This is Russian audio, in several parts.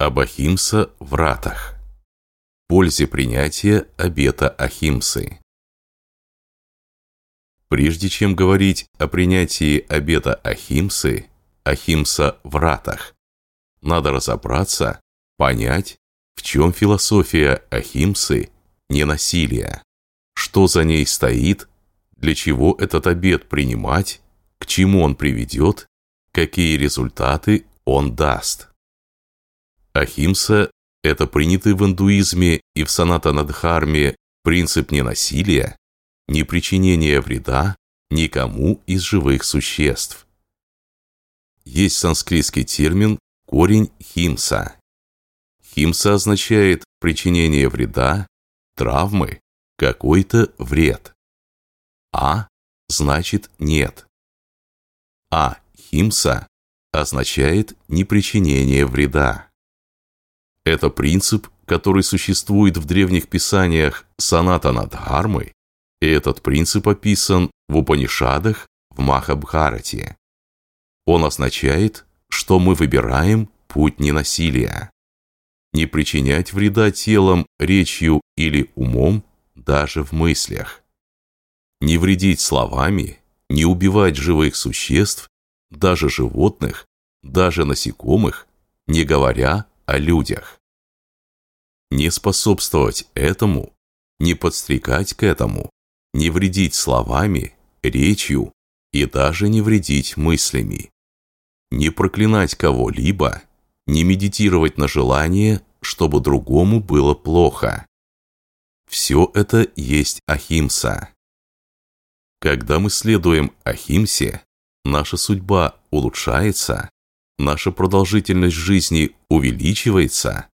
Об Ахимса в ратах. Пользе принятия обета Ахимсы. Прежде чем говорить о принятии обета Ахимсы, Ахимса в ратах, надо разобраться, понять, в чем философия Ахимсы ненасилия, что за ней стоит, для чего этот обет принимать, к чему он приведет, какие результаты он даст. Ахимса – это принятый в индуизме и в санатанадхарме принцип ненасилия, непричинения вреда никому из живых существ. Есть санскритский термин корень химса. Химса означает причинение вреда, травмы, какой-то вред. А значит нет. А химса означает непричинение вреда. Это принцип, который существует в древних писаниях Саната Надхармы, и этот принцип описан в Упанишадах в Махабхарате. Он означает, что мы выбираем путь ненасилия. Не причинять вреда телом, речью или умом, даже в мыслях. Не вредить словами, не убивать живых существ, даже животных, даже насекомых, не говоря о людях. Не способствовать этому, не подстрекать к этому, не вредить словами, речью и даже не вредить мыслями. Не проклинать кого-либо, не медитировать на желание, чтобы другому было плохо. Все это есть ахимса. Когда мы следуем ахимсе, наша судьба улучшается, наша продолжительность жизни увеличивается,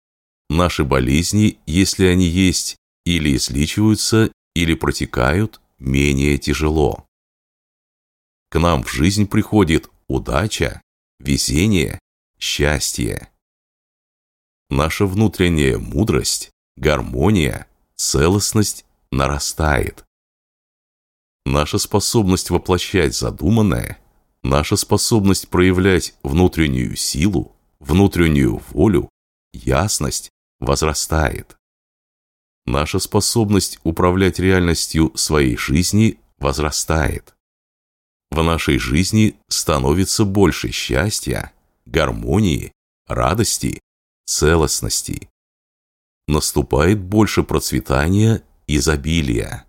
наши болезни, если они есть, или излечиваются, или протекают менее тяжело. К нам в жизнь приходит удача, везение, счастье. Наша внутренняя мудрость, гармония, целостность нарастает. Наша способность воплощать задуманное, наша способность проявлять внутреннюю силу, внутреннюю волю, ясность возрастает. Наша способность управлять реальностью своей жизни возрастает. В нашей жизни становится больше счастья, гармонии, радости, целостности. Наступает больше процветания, изобилия.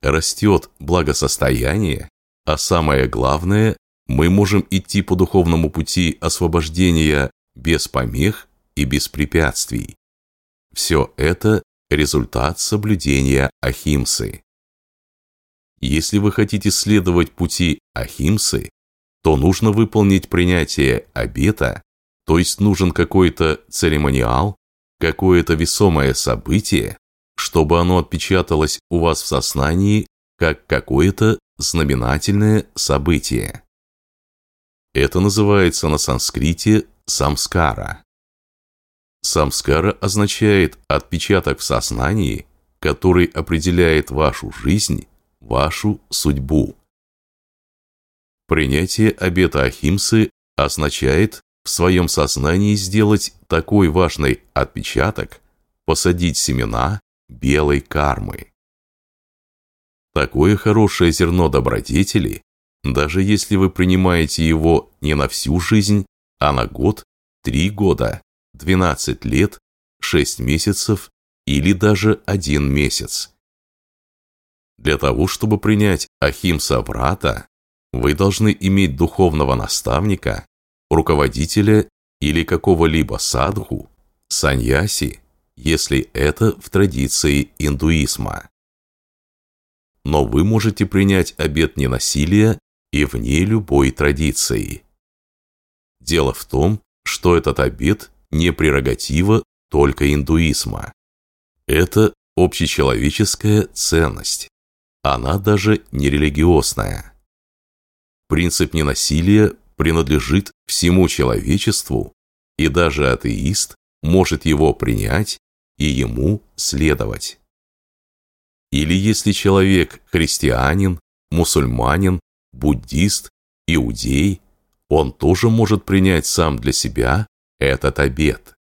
Растет благосостояние, а самое главное, мы можем идти по духовному пути освобождения без помех и без препятствий. Все это – результат соблюдения Ахимсы. Если вы хотите следовать пути Ахимсы, то нужно выполнить принятие обета, то есть нужен какой-то церемониал, какое-то весомое событие, чтобы оно отпечаталось у вас в сознании как какое-то знаменательное событие. Это называется на санскрите самскара. Самскара означает отпечаток в сознании, который определяет вашу жизнь, вашу судьбу. Принятие обета Ахимсы означает в своем сознании сделать такой важный отпечаток, посадить семена белой кармы. Такое хорошее зерно добродетели, даже если вы принимаете его не на всю жизнь, а на год, три года, 12 лет, 6 месяцев или даже один месяц. Для того, чтобы принять Ахимса Врата, вы должны иметь духовного наставника, руководителя или какого-либо садху, саньяси, если это в традиции индуизма. Но вы можете принять обет ненасилия и вне любой традиции. Дело в том, что этот обет не прерогатива только индуизма. Это общечеловеческая ценность. Она даже не религиозная. Принцип ненасилия принадлежит всему человечеству, и даже атеист может его принять и ему следовать. Или если человек христианин, мусульманин, буддист, иудей, он тоже может принять сам для себя этот обет.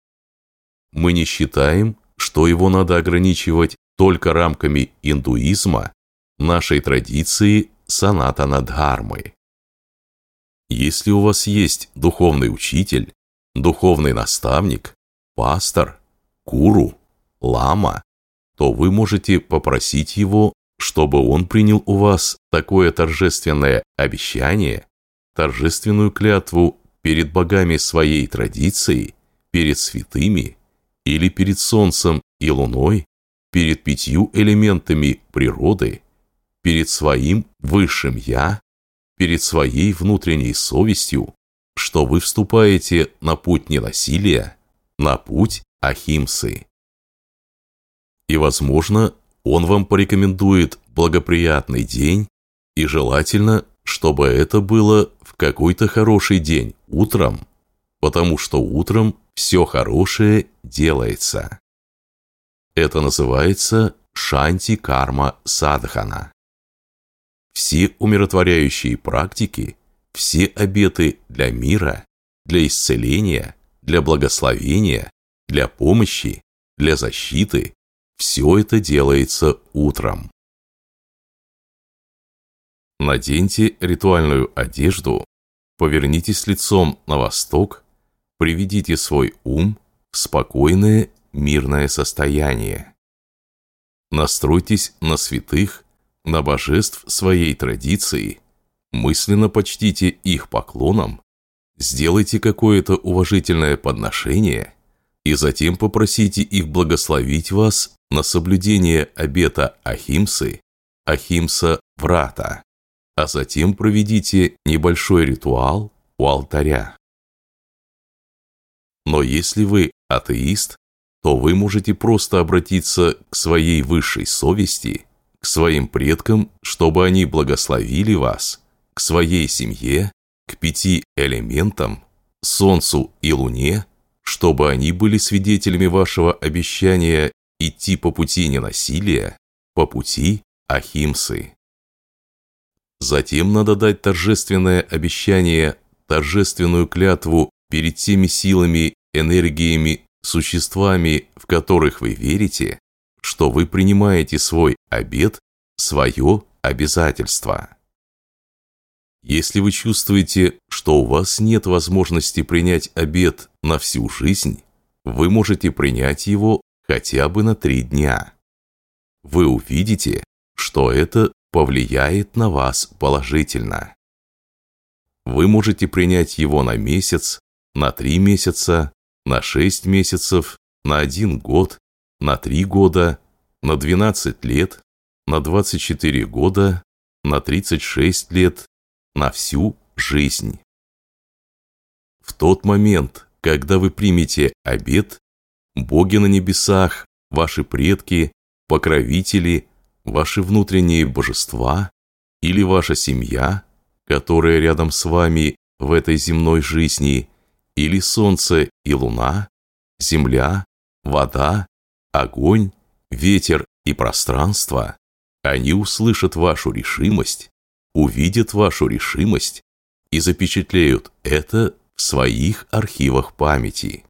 мы не считаем, что его надо ограничивать только рамками индуизма, нашей традиции санатана дхармы. Если у вас есть духовный учитель, духовный наставник, пастор, куру, лама, то вы можете попросить его, чтобы он принял у вас такое торжественное обещание, торжественную клятву перед богами своей традиции, перед святыми или перед солнцем и луной, перед пятью элементами природы, перед своим высшим «я», перед своей внутренней совестью, что вы вступаете на путь ненасилия, на путь Ахимсы. И, возможно, он вам порекомендует благоприятный день, и желательно, чтобы это было в какой-то хороший день, утром, потому что утром все хорошее делается. Это называется шанти-карма садхана. Все умиротворяющие практики, все обеты для мира, для исцеления, для благословения, для помощи, для защиты, все это делается утром. Наденьте ритуальную одежду, повернитесь лицом на восток, приведите свой ум в спокойное, мирное состояние. Настройтесь на святых, на божеств своей традиции, мысленно почтите их поклоном, сделайте какое-то уважительное подношение и затем попросите их благословить вас на соблюдение обета Ахимсы, Ахимса Врата, а затем проведите небольшой ритуал у алтаря. Но если вы атеист, то вы можете просто обратиться к своей высшей совести, к своим предкам, чтобы они благословили вас, к своей семье, к пяти элементам, солнцу и луне, чтобы они были свидетелями вашего обещания идти по пути ненасилия, по пути Ахимсы. Затем надо дать торжественное обещание, торжественную клятву перед теми силами, энергиями, существами, в которых вы верите, что вы принимаете свой обет, свое обязательство. Если вы чувствуете, что у вас нет возможности принять обет на всю жизнь, вы можете принять его хотя бы на три дня. Вы увидите, что это повлияет на вас положительно. Вы можете принять его на месяц, на три месяца, на шесть месяцев, на один год, на три года, на 12 лет, на 24 года, на 36 лет, на всю жизнь. В тот момент, когда вы примете обет, боги на небесах, ваши предки, покровители, ваши внутренние божества или ваша семья, которая рядом с вами в этой земной жизни, или солнце и луна, земля, вода, огонь, ветер и пространство, они услышат вашу решимость, увидят вашу решимость и запечатлеют это в своих архивах памяти.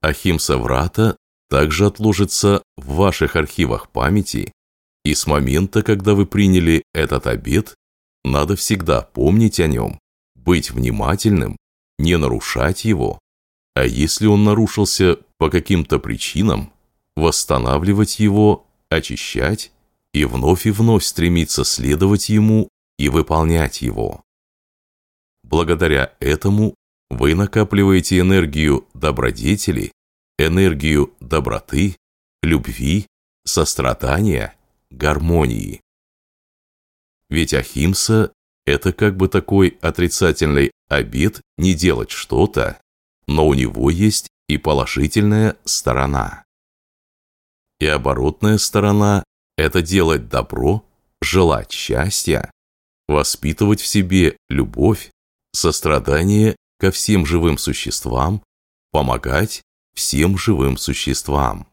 Ахимса Врата также отложится в ваших архивах памяти, и с момента, когда вы приняли этот обет, надо всегда помнить о нем, быть внимательным, не нарушать его, а если он нарушился по каким-то причинам, восстанавливать его, очищать и вновь и вновь стремиться следовать ему и выполнять его. Благодаря этому вы накапливаете энергию добродетели, энергию доброты, любви, сострадания, гармонии. Ведь Ахимса – это как бы такой отрицательный обет не делать что-то, но у него есть и положительная сторона. И оборотная сторона – это делать добро, желать счастья, воспитывать в себе любовь, сострадание ко всем живым существам, помогать всем живым существам.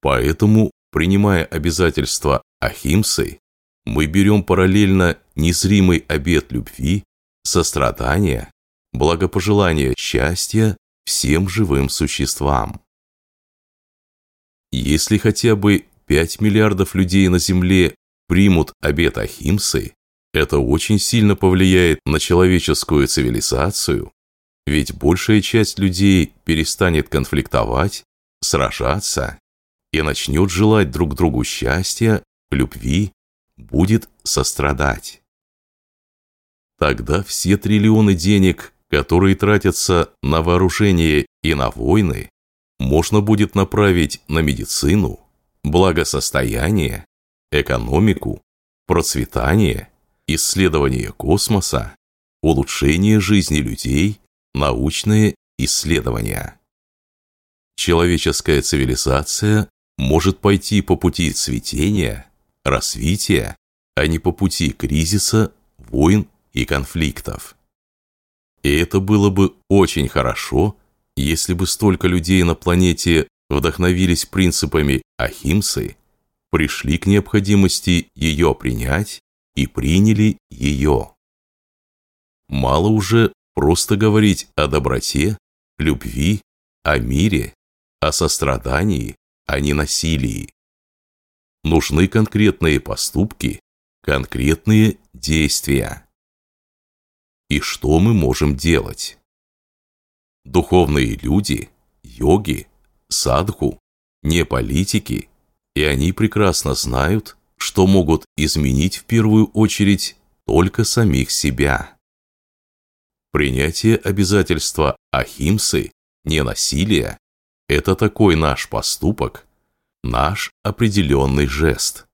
Поэтому, принимая обязательства Ахимсы, мы берем параллельно незримый обет любви, сострадания, благопожелания счастья всем живым существам. Если хотя бы 5 миллиардов людей на Земле примут обет Ахимсы, это очень сильно повлияет на человеческую цивилизацию, ведь большая часть людей перестанет конфликтовать, сражаться и начнет желать друг другу счастья, любви, будет сострадать. Тогда все триллионы денег, которые тратятся на вооружение и на войны, можно будет направить на медицину, благосостояние, экономику, процветание, исследование космоса, улучшение жизни людей, научные исследования. Человеческая цивилизация может пойти по пути цветения, развития, а не по пути кризиса, войн и конфликтов. И это было бы очень хорошо, если бы столько людей на планете вдохновились принципами Ахимсы, пришли к необходимости ее принять и приняли ее. Мало уже просто говорить о доброте, любви, о мире, о сострадании, а не насилии. Нужны конкретные поступки, конкретные действия. И что мы можем делать? Духовные люди, йоги, садху, не политики, и они прекрасно знают, что могут изменить в первую очередь только самих себя. Принятие обязательства ахимсы, ненасилия – это такой наш поступок, наш определенный жест.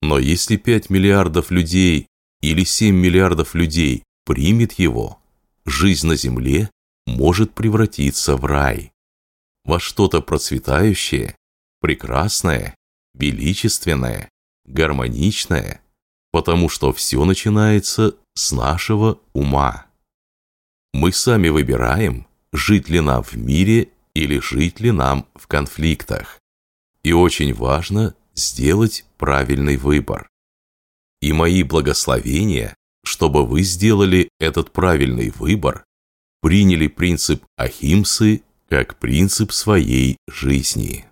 Но если 5 миллиардов людей или 7 миллиардов людей примет его, жизнь на Земле может превратиться в рай, во что-то процветающее, прекрасное, величественное, гармоничное, потому что все начинается с нашего ума. Мы сами выбираем, жить ли нам в мире или жить ли нам в конфликтах. И очень важно сделать правильный выбор. И мои благословения, чтобы вы сделали этот правильный выбор, приняли принцип Ахимсы как принцип своей жизни.